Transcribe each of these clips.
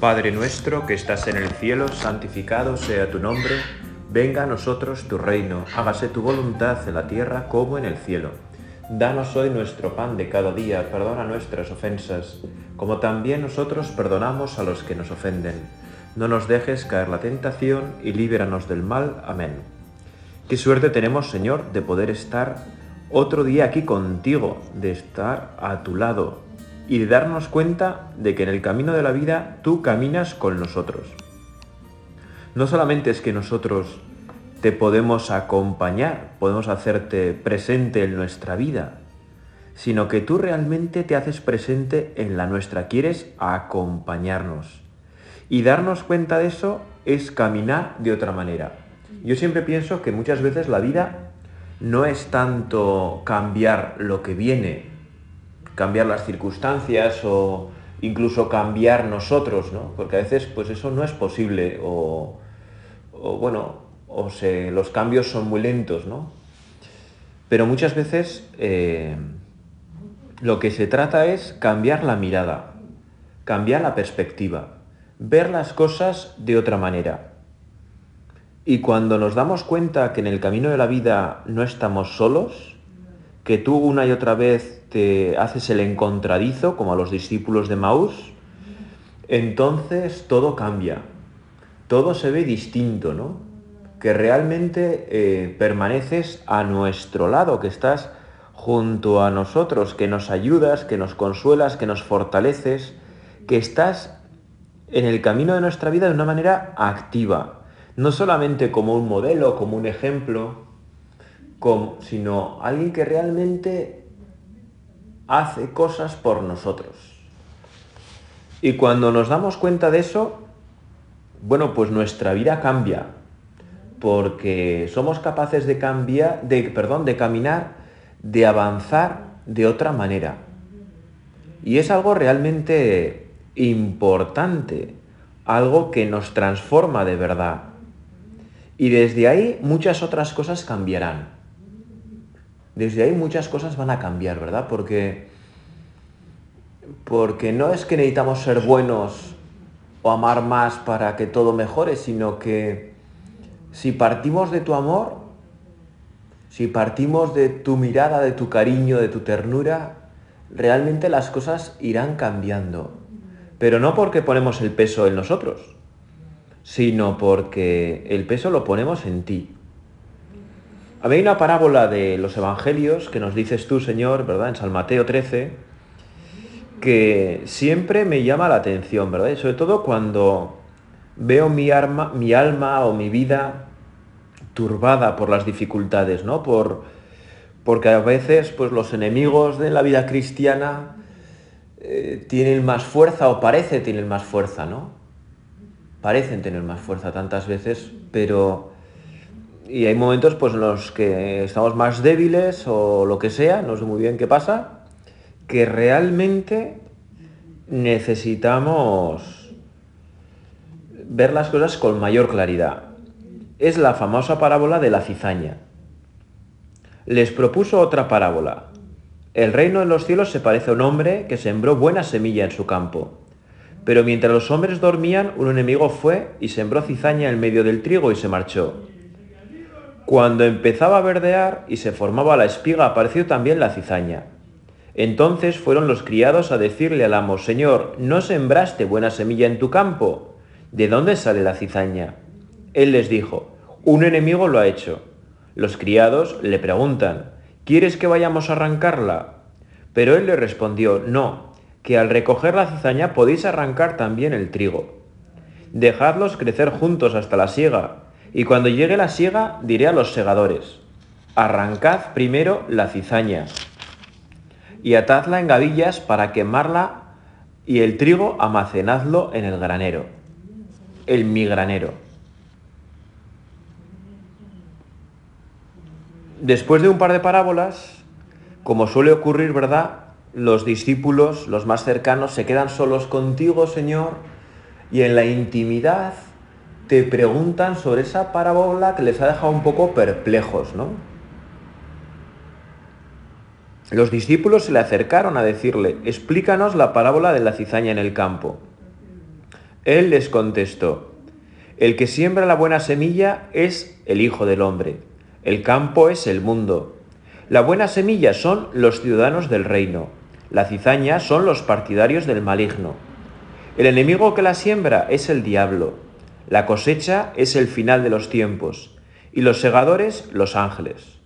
Padre nuestro que estás en el cielo, santificado sea tu nombre, venga a nosotros tu reino, hágase tu voluntad en la tierra como en el cielo. Danos hoy nuestro pan de cada día, perdona nuestras ofensas, como también nosotros perdonamos a los que nos ofenden. No nos dejes caer la tentación y líbranos del mal. Amén. Qué suerte tenemos, Señor, de poder estar otro día aquí contigo, de estar a tu lado y de darnos cuenta de que en el camino de la vida tú caminas con nosotros. No solamente es que nosotros te podemos acompañar, podemos hacerte presente en nuestra vida, sino que tú realmente te haces presente en la nuestra, quieres acompañarnos. Y darnos cuenta de eso es caminar de otra manera. Yo siempre pienso que muchas veces la vida no es tanto cambiar lo que viene, cambiar las circunstancias o incluso cambiar nosotros, ¿no? Porque a veces pues eso no es posible o, bueno, o los cambios son muy lentos, ¿no? Pero muchas veces eh, lo que se trata es cambiar la mirada, cambiar la perspectiva, ver las cosas de otra manera. Y cuando nos damos cuenta que en el camino de la vida no estamos solos, que tú una y otra vez te haces el encontradizo, como a los discípulos de Maús, entonces todo cambia, todo se ve distinto, ¿no? que realmente eh, permaneces a nuestro lado, que estás junto a nosotros, que nos ayudas, que nos consuelas, que nos fortaleces, que estás en el camino de nuestra vida de una manera activa, no solamente como un modelo, como un ejemplo, sino alguien que realmente hace cosas por nosotros. Y cuando nos damos cuenta de eso, bueno, pues nuestra vida cambia, porque somos capaces de cambiar, de, perdón, de caminar, de avanzar de otra manera. Y es algo realmente importante, algo que nos transforma de verdad. Y desde ahí muchas otras cosas cambiarán. Desde ahí muchas cosas van a cambiar, ¿verdad? Porque, porque no es que necesitamos ser buenos o amar más para que todo mejore, sino que si partimos de tu amor, si partimos de tu mirada, de tu cariño, de tu ternura, realmente las cosas irán cambiando. Pero no porque ponemos el peso en nosotros, sino porque el peso lo ponemos en ti. Hay una parábola de los evangelios que nos dices tú, Señor, ¿verdad? En San Mateo 13, que siempre me llama la atención, ¿verdad? Y sobre todo cuando veo mi, arma, mi alma o mi vida turbada por las dificultades, ¿no? Por, porque a veces pues, los enemigos de la vida cristiana eh, tienen más fuerza o parece tener más fuerza, ¿no? Parecen tener más fuerza tantas veces, pero... Y hay momentos pues, en los que estamos más débiles o lo que sea, no sé muy bien qué pasa, que realmente necesitamos ver las cosas con mayor claridad. Es la famosa parábola de la cizaña. Les propuso otra parábola. El reino de los cielos se parece a un hombre que sembró buena semilla en su campo. Pero mientras los hombres dormían, un enemigo fue y sembró cizaña en medio del trigo y se marchó. Cuando empezaba a verdear y se formaba la espiga, apareció también la cizaña. Entonces fueron los criados a decirle al amo, Señor, ¿no sembraste buena semilla en tu campo? ¿De dónde sale la cizaña? Él les dijo, un enemigo lo ha hecho. Los criados le preguntan, ¿quieres que vayamos a arrancarla? Pero él le respondió, no, que al recoger la cizaña podéis arrancar también el trigo. Dejadlos crecer juntos hasta la siega, y cuando llegue la siega diré a los segadores, arrancad primero la cizaña y atadla en gavillas para quemarla y el trigo almacenadlo en el granero el migranero. Después de un par de parábolas, como suele ocurrir, ¿verdad? Los discípulos, los más cercanos, se quedan solos contigo, Señor, y en la intimidad te preguntan sobre esa parábola que les ha dejado un poco perplejos, ¿no? Los discípulos se le acercaron a decirle, explícanos la parábola de la cizaña en el campo. Él les contestó, el que siembra la buena semilla es el Hijo del Hombre, el campo es el mundo. La buena semilla son los ciudadanos del reino, la cizaña son los partidarios del maligno. El enemigo que la siembra es el diablo, la cosecha es el final de los tiempos, y los segadores los ángeles.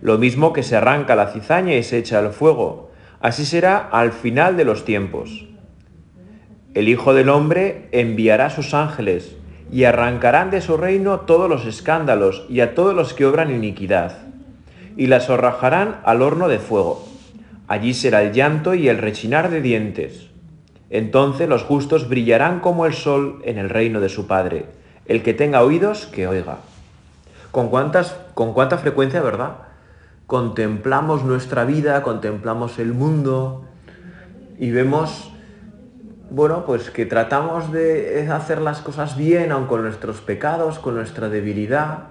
Lo mismo que se arranca la cizaña y se echa al fuego, así será al final de los tiempos. El Hijo del Hombre enviará sus ángeles y arrancarán de su reino todos los escándalos y a todos los que obran iniquidad, y las arrojarán al horno de fuego. Allí será el llanto y el rechinar de dientes. Entonces los justos brillarán como el sol en el reino de su Padre. El que tenga oídos, que oiga. ¿Con, cuántas, con cuánta frecuencia, verdad? contemplamos nuestra vida, contemplamos el mundo y vemos, bueno, pues que tratamos de hacer las cosas bien, aun con nuestros pecados, con nuestra debilidad,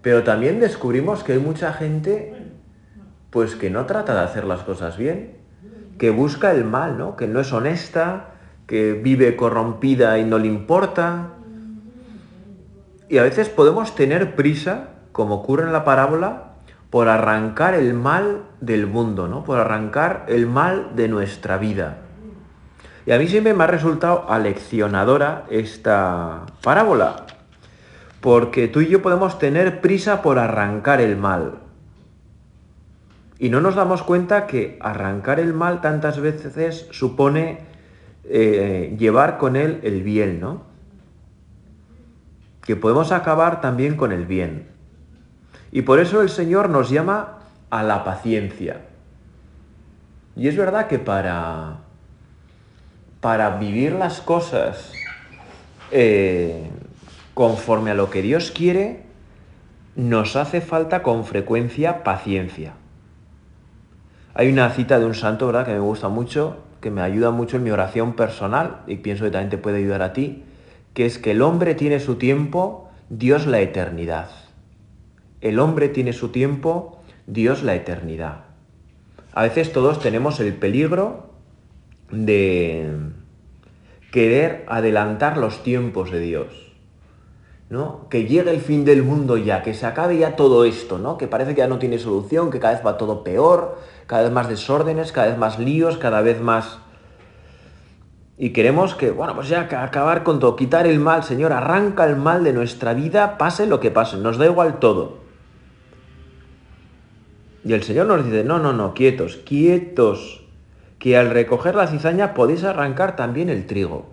pero también descubrimos que hay mucha gente, pues que no trata de hacer las cosas bien, que busca el mal, ¿no? Que no es honesta, que vive corrompida y no le importa. Y a veces podemos tener prisa, como ocurre en la parábola, por arrancar el mal del mundo, ¿no? Por arrancar el mal de nuestra vida. Y a mí siempre me ha resultado aleccionadora esta parábola, porque tú y yo podemos tener prisa por arrancar el mal. Y no nos damos cuenta que arrancar el mal tantas veces supone eh, llevar con él el bien, ¿no? Que podemos acabar también con el bien. Y por eso el Señor nos llama a la paciencia. Y es verdad que para, para vivir las cosas eh, conforme a lo que Dios quiere, nos hace falta con frecuencia paciencia. Hay una cita de un santo, ¿verdad?, que me gusta mucho, que me ayuda mucho en mi oración personal y pienso que también te puede ayudar a ti, que es que el hombre tiene su tiempo, Dios la eternidad. El hombre tiene su tiempo, Dios la eternidad. A veces todos tenemos el peligro de querer adelantar los tiempos de Dios. ¿no? Que llegue el fin del mundo ya, que se acabe ya todo esto, ¿no? Que parece que ya no tiene solución, que cada vez va todo peor, cada vez más desórdenes, cada vez más líos, cada vez más... Y queremos que, bueno, pues ya acabar con todo, quitar el mal, Señor, arranca el mal de nuestra vida, pase lo que pase, nos da igual todo. Y el Señor nos dice, no, no, no, quietos, quietos, que al recoger la cizaña podéis arrancar también el trigo.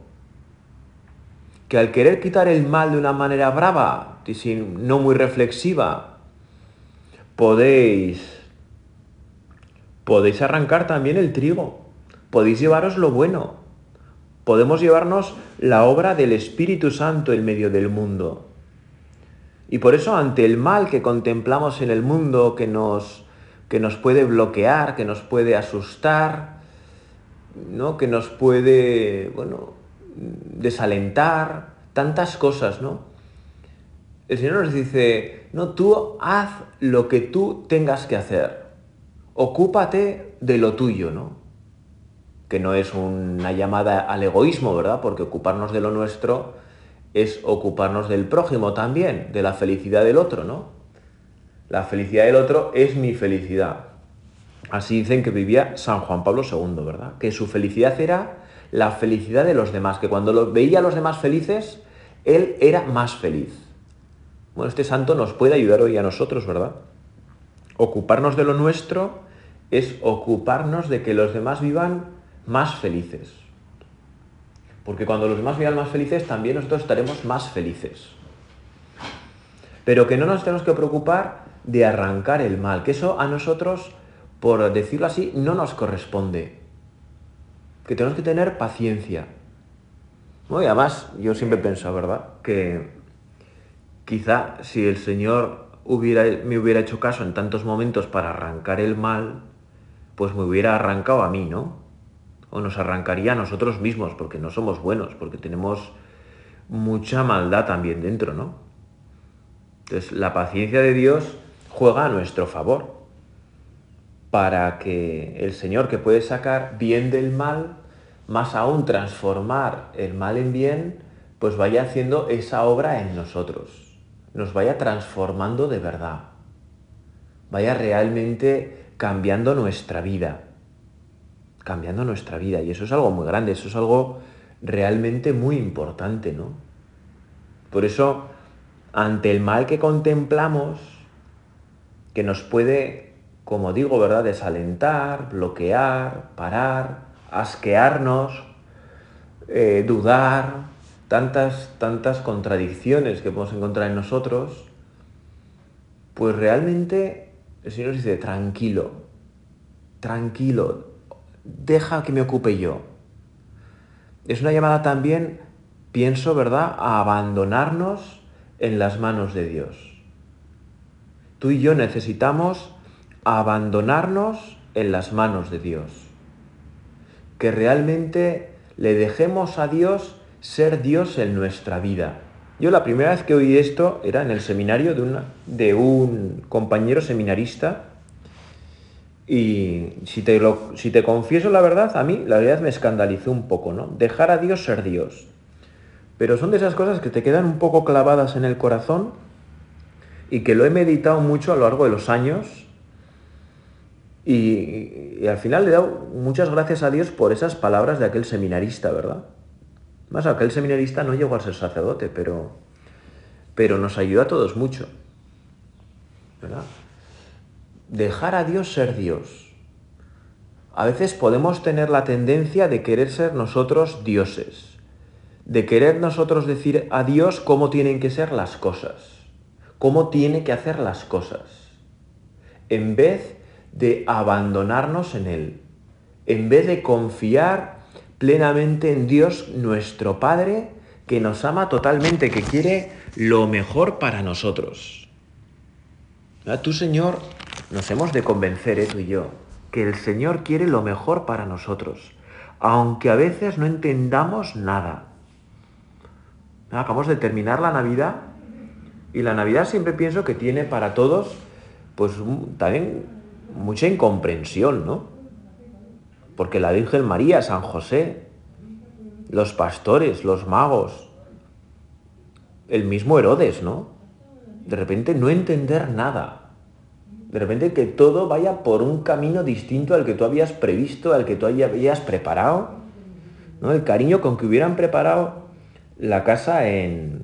Que al querer quitar el mal de una manera brava, y no muy reflexiva, podéis, podéis arrancar también el trigo, podéis llevaros lo bueno, podemos llevarnos la obra del Espíritu Santo en medio del mundo. Y por eso ante el mal que contemplamos en el mundo, que nos que nos puede bloquear, que nos puede asustar, ¿no? que nos puede, bueno, desalentar, tantas cosas, ¿no? El Señor nos dice, no, tú haz lo que tú tengas que hacer, ocúpate de lo tuyo, ¿no? Que no es una llamada al egoísmo, ¿verdad? Porque ocuparnos de lo nuestro es ocuparnos del prójimo también, de la felicidad del otro, ¿no? La felicidad del otro es mi felicidad. Así dicen que vivía San Juan Pablo II, ¿verdad? Que su felicidad era la felicidad de los demás, que cuando veía a los demás felices, él era más feliz. Bueno, este santo nos puede ayudar hoy a nosotros, ¿verdad? Ocuparnos de lo nuestro es ocuparnos de que los demás vivan más felices. Porque cuando los demás vivan más felices, también nosotros estaremos más felices. Pero que no nos tenemos que preocupar de arrancar el mal, que eso a nosotros, por decirlo así, no nos corresponde. Que tenemos que tener paciencia. y además, yo siempre pienso, ¿verdad? Que quizá si el Señor hubiera, me hubiera hecho caso en tantos momentos para arrancar el mal, pues me hubiera arrancado a mí, ¿no? O nos arrancaría a nosotros mismos, porque no somos buenos, porque tenemos mucha maldad también dentro, ¿no? Entonces, la paciencia de Dios juega a nuestro favor para que el Señor que puede sacar bien del mal, más aún transformar el mal en bien, pues vaya haciendo esa obra en nosotros, nos vaya transformando de verdad, vaya realmente cambiando nuestra vida, cambiando nuestra vida. Y eso es algo muy grande, eso es algo realmente muy importante, ¿no? Por eso, ante el mal que contemplamos, que nos puede, como digo, ¿verdad?, desalentar, bloquear, parar, asquearnos, eh, dudar, tantas, tantas contradicciones que podemos encontrar en nosotros, pues realmente el Señor dice, tranquilo, tranquilo, deja que me ocupe yo. Es una llamada también, pienso, ¿verdad?, a abandonarnos en las manos de Dios. Tú y yo necesitamos abandonarnos en las manos de Dios. Que realmente le dejemos a Dios ser Dios en nuestra vida. Yo la primera vez que oí esto era en el seminario de, una, de un compañero seminarista y si te, si te confieso la verdad, a mí la verdad me escandalizó un poco, ¿no? Dejar a Dios ser Dios. Pero son de esas cosas que te quedan un poco clavadas en el corazón y que lo he meditado mucho a lo largo de los años y, al final le he dado muchas gracias a Dios por esas palabras de aquel seminarista, ¿verdad? Más aquel seminarista no llegó a ser sacerdote, pero, pero nos ayuda a todos mucho, dejar a Dios ser Dios. A veces podemos tener la tendencia de querer ser nosotros dioses, de querer nosotros decir a Dios cómo tienen que ser las cosas, cómo tiene que hacer las cosas, en vez de abandonarnos en Él, en vez de confiar plenamente en Dios nuestro Padre, que nos ama totalmente, que quiere lo mejor para nosotros. Tú, Señor, nos hemos de convencer, ¿eh, tú y yo, que el Señor quiere lo mejor para nosotros, aunque a veces no entendamos nada. Acabamos de terminar la Navidad y la Navidad siempre pienso que tiene para todos, pues también mucha incomprensión, ¿no? Porque la Virgen María, San José, los pastores, los magos, el mismo Herodes, ¿no? De repente no entender nada. De repente que todo vaya por un camino distinto al que tú habías previsto, al que tú habías preparado. ¿no? El cariño con que hubieran preparado la casa en,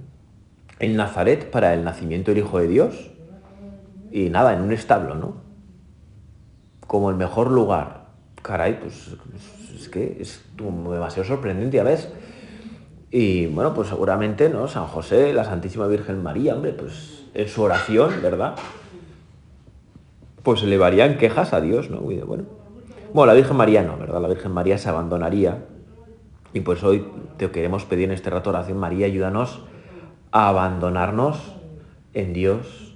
en Nazaret para el nacimiento del Hijo de Dios. Y nada, en un establo, ¿no? Como el mejor lugar. Caray, pues es que es demasiado sorprendente, a veces. Y bueno, pues seguramente, ¿no? San José, la Santísima Virgen María, hombre, pues en su oración, ¿verdad? pues elevarían quejas a Dios, ¿no? Bueno, bueno, la Virgen María no, ¿verdad? La Virgen María se abandonaría. Y pues hoy te queremos pedir en este rato oración, María, ayúdanos a abandonarnos en Dios,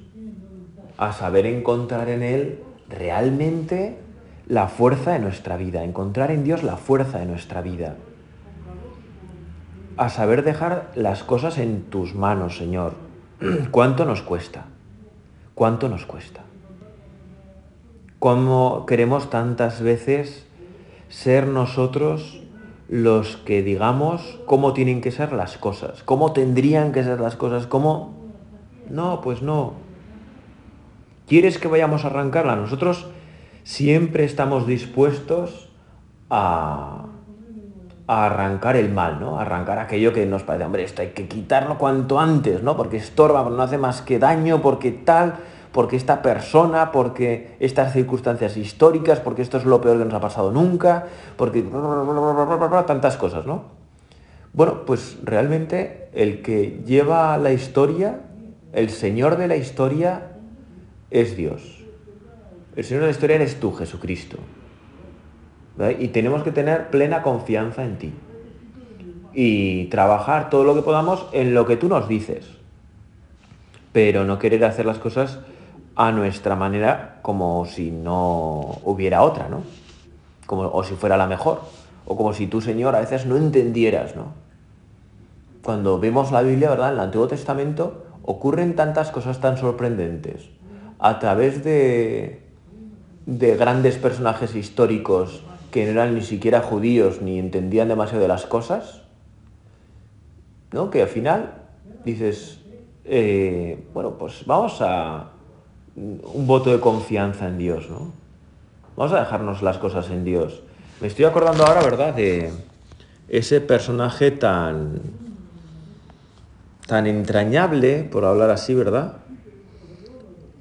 a saber encontrar en Él realmente la fuerza de nuestra vida, encontrar en Dios la fuerza de nuestra vida, a saber dejar las cosas en tus manos, Señor. ¿Cuánto nos cuesta? ¿Cuánto nos cuesta? cómo queremos tantas veces ser nosotros los que digamos cómo tienen que ser las cosas, cómo tendrían que ser las cosas, cómo... No, pues no. ¿Quieres que vayamos a arrancarla? Nosotros siempre estamos dispuestos a, arrancar el mal, ¿no? arrancar aquello que nos parece, hombre, esto hay que quitarlo cuanto antes, ¿no? Porque estorba, no hace más que daño, porque tal porque esta persona, porque estas circunstancias históricas, porque esto es lo peor que nos ha pasado nunca, porque tantas cosas, ¿no? Bueno, pues realmente el que lleva la historia, el Señor de la historia, es Dios. El Señor de la historia eres tú, Jesucristo. Y tenemos que tener plena confianza en ti. Y trabajar todo lo que podamos en lo que tú nos dices. Pero no querer hacer las cosas a nuestra manera como si no hubiera otra, ¿no? Como, o si fuera la mejor. O como si tú, Señor, a veces no entendieras, ¿no? Cuando vemos la Biblia, ¿verdad? En el Antiguo Testamento ocurren tantas cosas tan sorprendentes a través de, de grandes personajes históricos que no eran ni siquiera judíos ni entendían demasiado de las cosas, ¿no? Que al final dices, eh, bueno, pues vamos a un voto de confianza en Dios, ¿no? Vamos a dejarnos las cosas en Dios. Me estoy acordando ahora, ¿verdad?, de ese personaje tan tan entrañable, por hablar así, ¿verdad?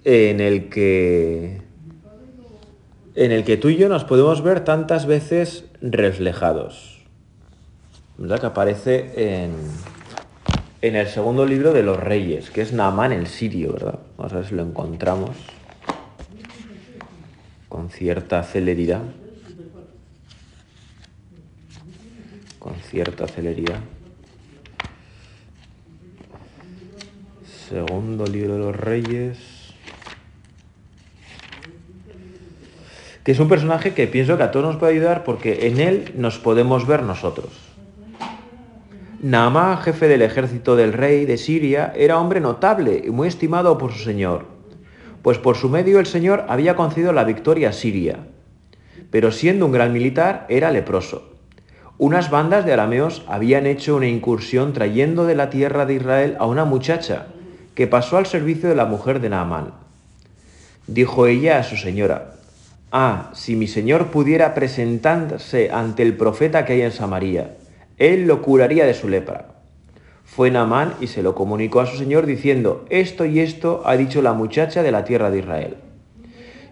En el que en el que tú y yo nos podemos ver tantas veces reflejados. ¿Verdad? Que aparece en, en el segundo libro de los reyes, que es Naamán el sirio, ¿verdad? Vamos a ver si lo encontramos con cierta celeridad. Con cierta celeridad. Segundo libro de los reyes. Que es un personaje que pienso que a todos nos puede ayudar porque en él nos podemos ver nosotros. Naamán, jefe del ejército del rey de Siria, era hombre notable y muy estimado por su señor, pues por su medio el señor había concedido la victoria a Siria. Pero siendo un gran militar, era leproso. Unas bandas de arameos habían hecho una incursión trayendo de la tierra de Israel a una muchacha que pasó al servicio de la mujer de Naamán. Dijo ella a su señora, Ah, si mi señor pudiera presentarse ante el profeta que hay en Samaria, él lo curaría de su lepra. Fue Naamán y se lo comunicó a su señor diciendo, esto y esto ha dicho la muchacha de la tierra de Israel.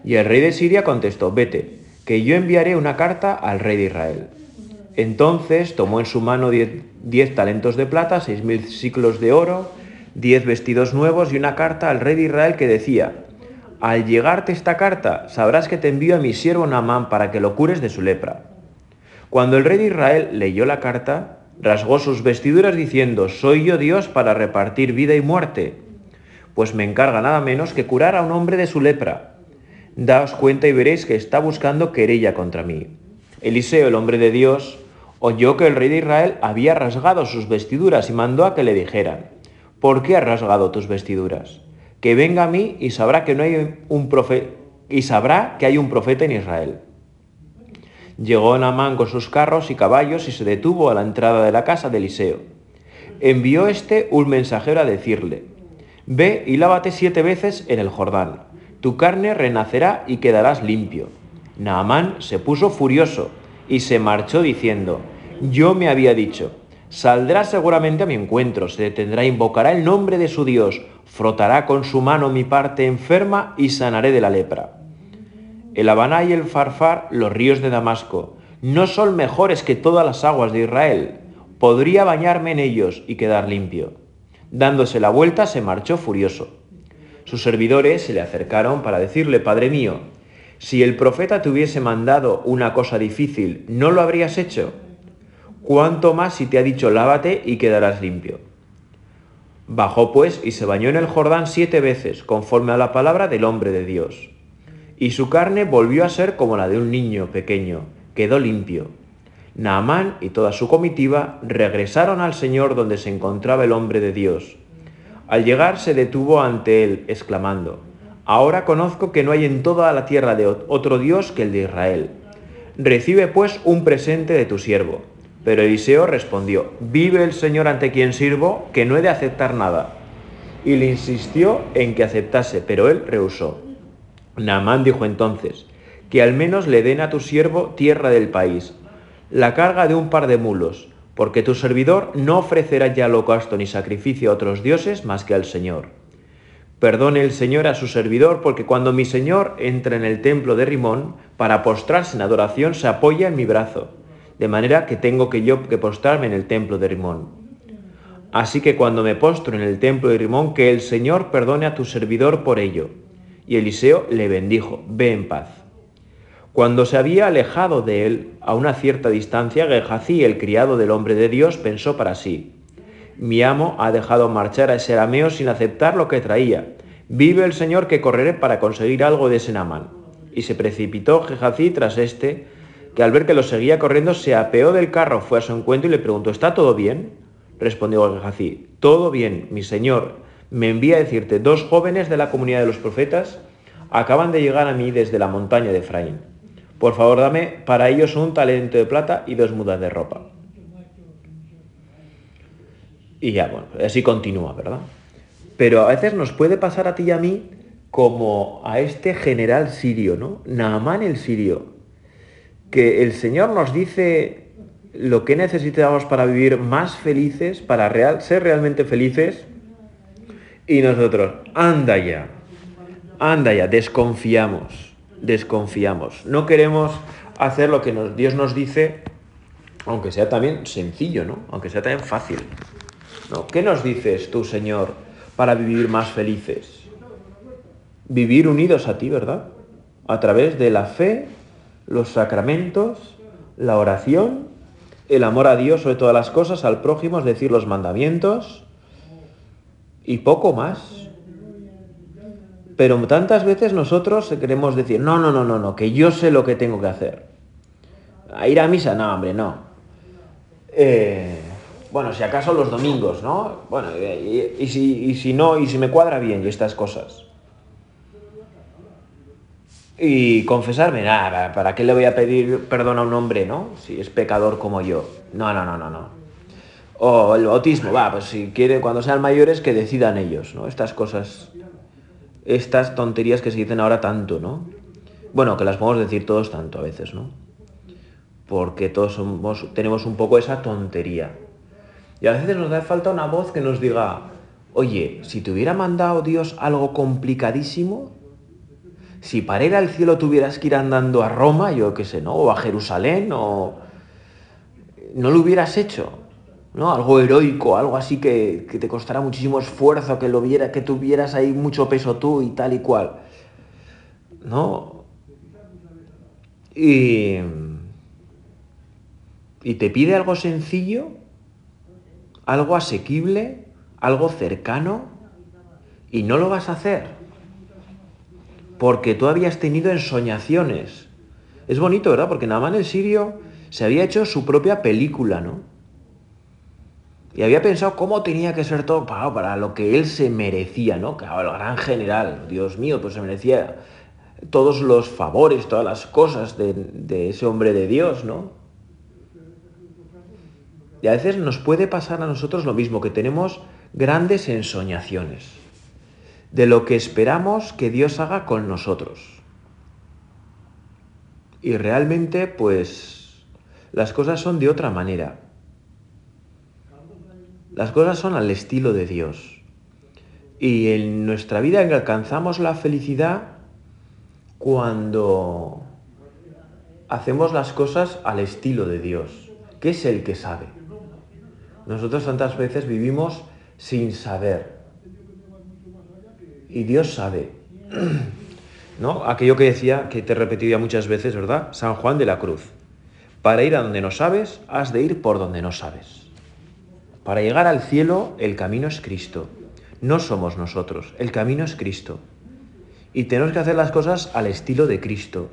Y el rey de Siria contestó, vete, que yo enviaré una carta al rey de Israel. Entonces tomó en su mano diez, talentos de plata, seis mil ciclos de oro, diez vestidos nuevos y una carta al rey de Israel que decía, al llegarte esta carta, sabrás que te envío a mi siervo Naamán para que lo cures de su lepra. Cuando el rey de Israel leyó la carta, rasgó sus vestiduras diciendo, soy yo Dios para repartir vida y muerte, pues me encarga nada menos que curar a un hombre de su lepra. Daos cuenta y veréis que está buscando querella contra mí. Eliseo, el hombre de Dios, oyó que el rey de Israel había rasgado sus vestiduras y mandó a que le dijeran, ¿por qué has rasgado tus vestiduras? Que venga a mí y sabrá que no hay un profeta y sabrá que hay un profeta en Israel. Llegó Naamán con sus carros y caballos y se detuvo a la entrada de la casa de Eliseo. Envió éste un mensajero a decirle, Ve y lávate siete veces en el Jordán, tu carne renacerá y quedarás limpio. Naamán se puso furioso y se marchó diciendo, Yo me había dicho, saldrá seguramente a mi encuentro, se detendrá, invocará el nombre de su Dios, frotará con su mano mi parte enferma y sanaré de la lepra. El Habaná y el Farfar, los ríos de Damasco, no son mejores que todas las aguas de Israel. Podría bañarme en ellos y quedar limpio. Dándose la vuelta, se marchó furioso. Sus servidores se le acercaron para decirle, Padre mío, si el profeta te hubiese mandado una cosa difícil, ¿no lo habrías hecho? Cuánto más si te ha dicho lávate y quedarás limpio. Bajó pues y se bañó en el Jordán siete veces, conforme a la palabra del hombre de Dios. Y su carne volvió a ser como la de un niño pequeño, quedó limpio. Naamán y toda su comitiva regresaron al Señor donde se encontraba el hombre de Dios. Al llegar se detuvo ante él, exclamando, Ahora conozco que no hay en toda la tierra de otro Dios que el de Israel. Recibe pues un presente de tu siervo. Pero Eliseo respondió, vive el Señor ante quien sirvo, que no he de aceptar nada. Y le insistió en que aceptase, pero él rehusó. Naamán dijo entonces, que al menos le den a tu siervo tierra del país, la carga de un par de mulos, porque tu servidor no ofrecerá ya holocausto ni sacrificio a otros dioses más que al Señor. Perdone el Señor a su servidor, porque cuando mi Señor entra en el templo de Rimón para postrarse en adoración, se apoya en mi brazo de manera que tengo que yo que postrarme en el templo de Rimón. Así que cuando me postro en el templo de Rimón, que el Señor perdone a tu servidor por ello. Y Eliseo le bendijo, ve en paz. Cuando se había alejado de él a una cierta distancia, Gehazi, el criado del hombre de Dios, pensó para sí, mi amo ha dejado marchar a ese arameo sin aceptar lo que traía. Vive el Señor que correré para conseguir algo de ese Namán. Y se precipitó Gehazi tras este, que al ver que lo seguía corriendo se apeó del carro, fue a su encuentro y le preguntó, ¿está todo bien? Respondió Gehazi, todo bien, mi señor. Me envía a decirte, dos jóvenes de la comunidad de los profetas acaban de llegar a mí desde la montaña de Efraín. Por favor, dame para ellos un talento de plata y dos mudas de ropa. Y ya, bueno, así continúa, ¿verdad? Pero a veces nos puede pasar a ti y a mí como a este general sirio, ¿no? Naamán el sirio, que el Señor nos dice lo que necesitamos para vivir más felices, para ser realmente felices, y nosotros, anda ya, anda ya, desconfiamos, desconfiamos. No queremos hacer lo que Dios nos dice, aunque sea también sencillo, ¿no? Aunque sea también fácil. ¿no? ¿Qué nos dices tú, Señor, para vivir más felices? Vivir unidos a ti, ¿verdad? A través de la fe, los sacramentos, la oración, el amor a Dios sobre todas las cosas, al prójimo, es decir, los mandamientos, y poco más. Pero tantas veces nosotros queremos decir, no, no, no, no, no, que yo sé lo que tengo que hacer. A ir a misa, no, hombre, no. Eh, bueno, si acaso los domingos, ¿no? Bueno, y, si, si no, y si me cuadra bien y estas cosas. Y confesarme, nada, ¿para qué le voy a pedir perdón a un hombre, no? Si es pecador como yo. No, no, no, no, no. O el bautismo, va, pues si quieren, cuando sean mayores, que decidan ellos, ¿no? Estas cosas, estas tonterías que se dicen ahora tanto, ¿no? Bueno, que las podemos decir todos tanto a veces, ¿no? Porque todos somos, tenemos un poco esa tontería. Y a veces nos da falta una voz que nos diga, oye, si te hubiera mandado Dios algo complicadísimo, si para ir al cielo tuvieras que ir andando a Roma, yo qué sé, ¿no? O a Jerusalén, o... No lo hubieras hecho. ¿no? Algo heroico, algo así que, te costará muchísimo esfuerzo, que lo viera, que tuvieras ahí mucho peso tú y tal y cual. ¿No? Y, y te pide algo sencillo, algo asequible, algo cercano, y no lo vas a hacer. Porque tú habías tenido ensoñaciones. Es bonito, ¿verdad? Porque Naman el sirio se había hecho su propia película, ¿no? Y había pensado cómo tenía que ser todo para, para lo que él se merecía, ¿no? Claro, el gran general, Dios mío, pues se merecía todos los favores, todas las cosas de, de ese hombre de Dios, ¿no? Y a veces nos puede pasar a nosotros lo mismo, que tenemos grandes ensoñaciones de lo que esperamos que Dios haga con nosotros. Y realmente, pues, las cosas son de otra manera. Las cosas son al estilo de Dios. Y en nuestra vida alcanzamos la felicidad cuando hacemos las cosas al estilo de Dios, que es el que sabe. Nosotros tantas veces vivimos sin saber. Y Dios sabe. ¿No? Aquello que decía, que te repetiría muchas veces, ¿verdad? San Juan de la Cruz. Para ir a donde no sabes, has de ir por donde no sabes. Para llegar al cielo, el camino es Cristo. No somos nosotros, el camino es Cristo. Y tenemos que hacer las cosas al estilo de Cristo.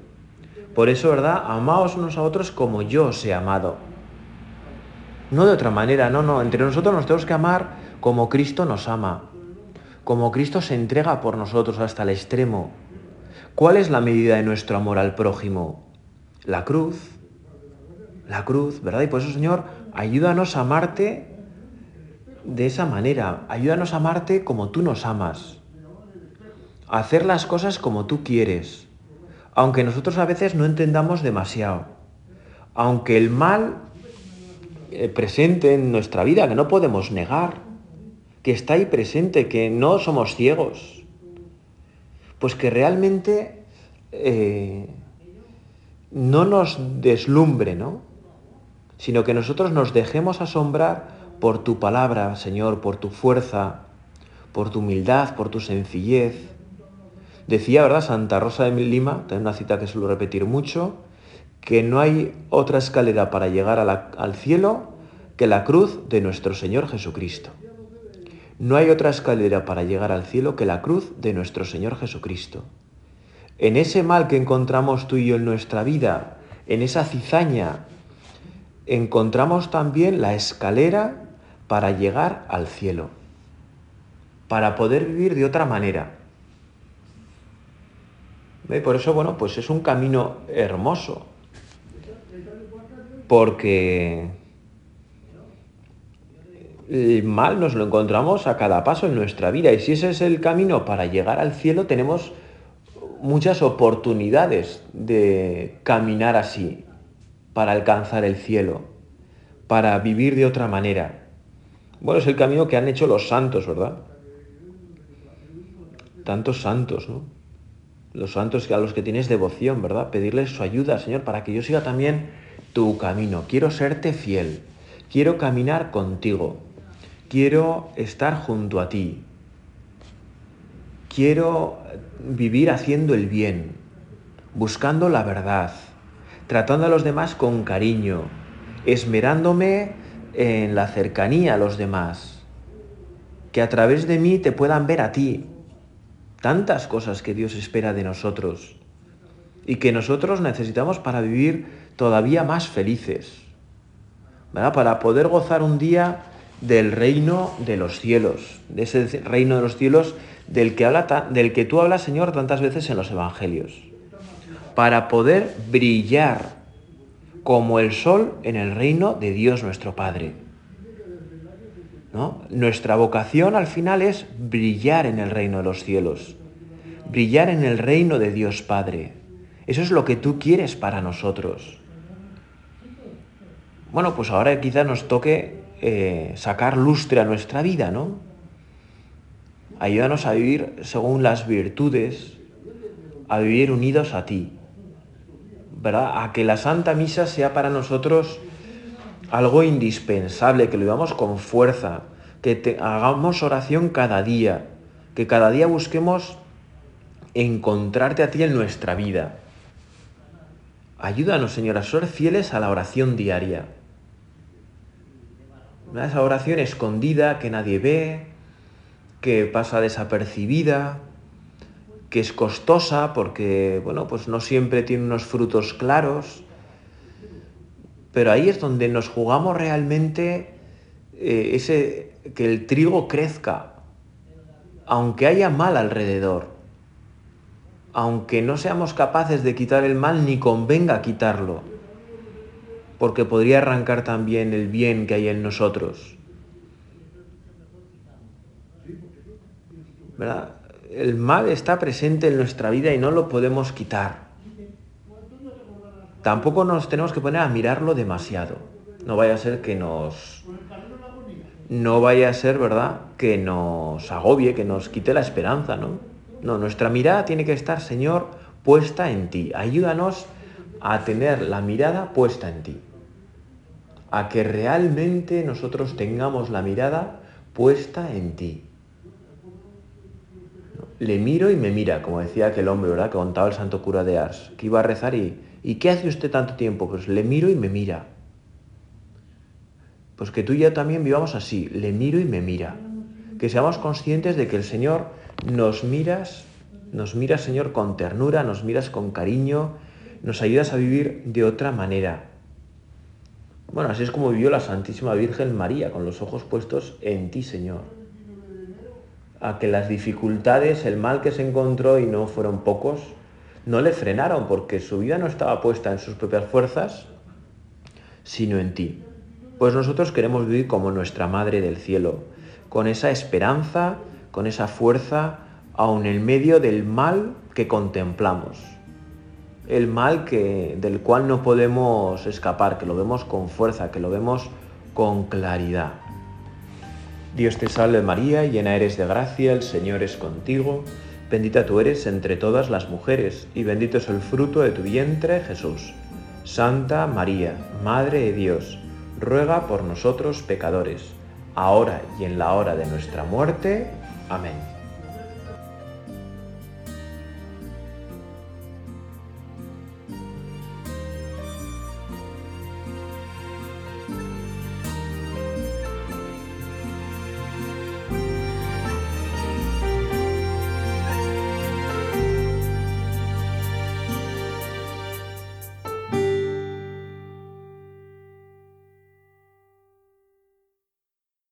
Por eso, ¿verdad? Amaos unos a otros como yo os he amado. No de otra manera, no, no. Entre nosotros nos tenemos que amar como Cristo nos ama. Como Cristo se entrega por nosotros hasta el extremo. ¿Cuál es la medida de nuestro amor al prójimo? La cruz. La cruz, ¿verdad? Y por eso, Señor, ayúdanos a amarte de esa manera. Ayúdanos a amarte como tú nos amas. A hacer las cosas como tú quieres. Aunque nosotros a veces no entendamos demasiado. Aunque el mal eh, presente en nuestra vida, que no podemos negar, que está ahí presente, que no somos ciegos. Pues que realmente eh, no nos deslumbre, ¿no? Sino que nosotros nos dejemos asombrar por tu palabra, Señor, por tu fuerza, por tu humildad, por tu sencillez. Decía, ¿verdad? Santa Rosa de Lima, también una cita que suelo repetir mucho, que no hay otra escalera para llegar al cielo que la cruz de nuestro Señor Jesucristo. No hay otra escalera para llegar al cielo que la cruz de nuestro Señor Jesucristo. En ese mal que encontramos tú y yo en nuestra vida, en esa cizaña, encontramos también la escalera para llegar al cielo, para poder vivir de otra manera. Y por eso, bueno, pues es un camino hermoso. Porque el mal nos lo encontramos a cada paso en nuestra vida. Y si ese es el camino para llegar al cielo, tenemos muchas oportunidades de caminar así, para alcanzar el cielo, para vivir de otra manera. Bueno, es el camino que han hecho los santos, ¿verdad? Tantos santos, ¿no? Los santos a los que tienes devoción, ¿verdad? Pedirles su ayuda, Señor, para que yo siga también tu camino. Quiero serte fiel. Quiero caminar contigo. Quiero estar junto a ti. Quiero vivir haciendo el bien, buscando la verdad, tratando a los demás con cariño, esmerándome en la cercanía a los demás, que a través de mí te puedan ver a ti. Tantas cosas que Dios espera de nosotros y que nosotros necesitamos para vivir todavía más felices, ¿verdad? Para poder gozar un día del reino de los cielos, de ese reino de los cielos del que, habla, del que tú hablas, Señor, tantas veces en los evangelios, para poder brillar como el sol en el reino de Dios nuestro Padre. ¿No? Nuestra vocación al final es brillar en el reino de los cielos, brillar en el reino de Dios Padre. Eso es lo que tú quieres para nosotros. Bueno, pues ahora quizás nos toque eh, sacar lustre a nuestra vida, ¿no? Ayúdanos a vivir según las virtudes, a vivir unidos a ti, ¿verdad? A que la Santa Misa sea para nosotros algo indispensable, que lo vivamos con fuerza, que hagamos oración cada día, que cada día busquemos encontrarte a ti en nuestra vida. Ayúdanos, Señor, a ser fieles a la oración diaria. Esa oración escondida que nadie ve, que pasa desapercibida, que es costosa porque, bueno, pues no siempre tiene unos frutos claros, pero ahí es donde nos jugamos realmente eh, ese, que el trigo crezca, aunque haya mal alrededor, aunque no seamos capaces de quitar el mal ni convenga quitarlo, porque podría arrancar también el bien que hay en nosotros. El mal está presente en nuestra vida y no lo podemos quitar. Tampoco nos tenemos que poner a mirarlo demasiado. No vaya a ser que nos... No vaya a ser, ¿verdad?, que nos agobie, que nos quite la esperanza, ¿no? No, nuestra mirada tiene que estar, Señor, puesta en ti. Ayúdanos a tener la mirada puesta en ti. A que realmente nosotros tengamos la mirada puesta en ti le miro y me mira, como decía aquel hombre, ¿verdad? Que contaba el santo cura de Ars, que iba a rezar y, ¿y qué hace usted tanto tiempo? Pues le miro y me mira. Pues que tú y yo también vivamos así, le miro y me mira. Que seamos conscientes de que el Señor nos miras, nos miras, Señor, con ternura, nos miras con cariño, nos ayudas a vivir de otra manera. Bueno, así es como vivió la Santísima Virgen María, con los ojos puestos en ti, Señor a que las dificultades, el mal que se encontró, y no fueron pocos, no le frenaron porque su vida no estaba puesta en sus propias fuerzas, sino en ti. Pues nosotros queremos vivir como nuestra Madre del Cielo, con esa esperanza, con esa fuerza, aun en medio del mal que contemplamos. El mal que, del cual no podemos escapar, que lo vemos con fuerza, que lo vemos con claridad. Dios te salve María, llena eres de gracia, el Señor es contigo, bendita tú eres entre todas las mujeres, y bendito es el fruto de tu vientre, Jesús. Santa María, Madre de Dios, ruega por nosotros pecadores, ahora y en la hora de nuestra muerte. Amén.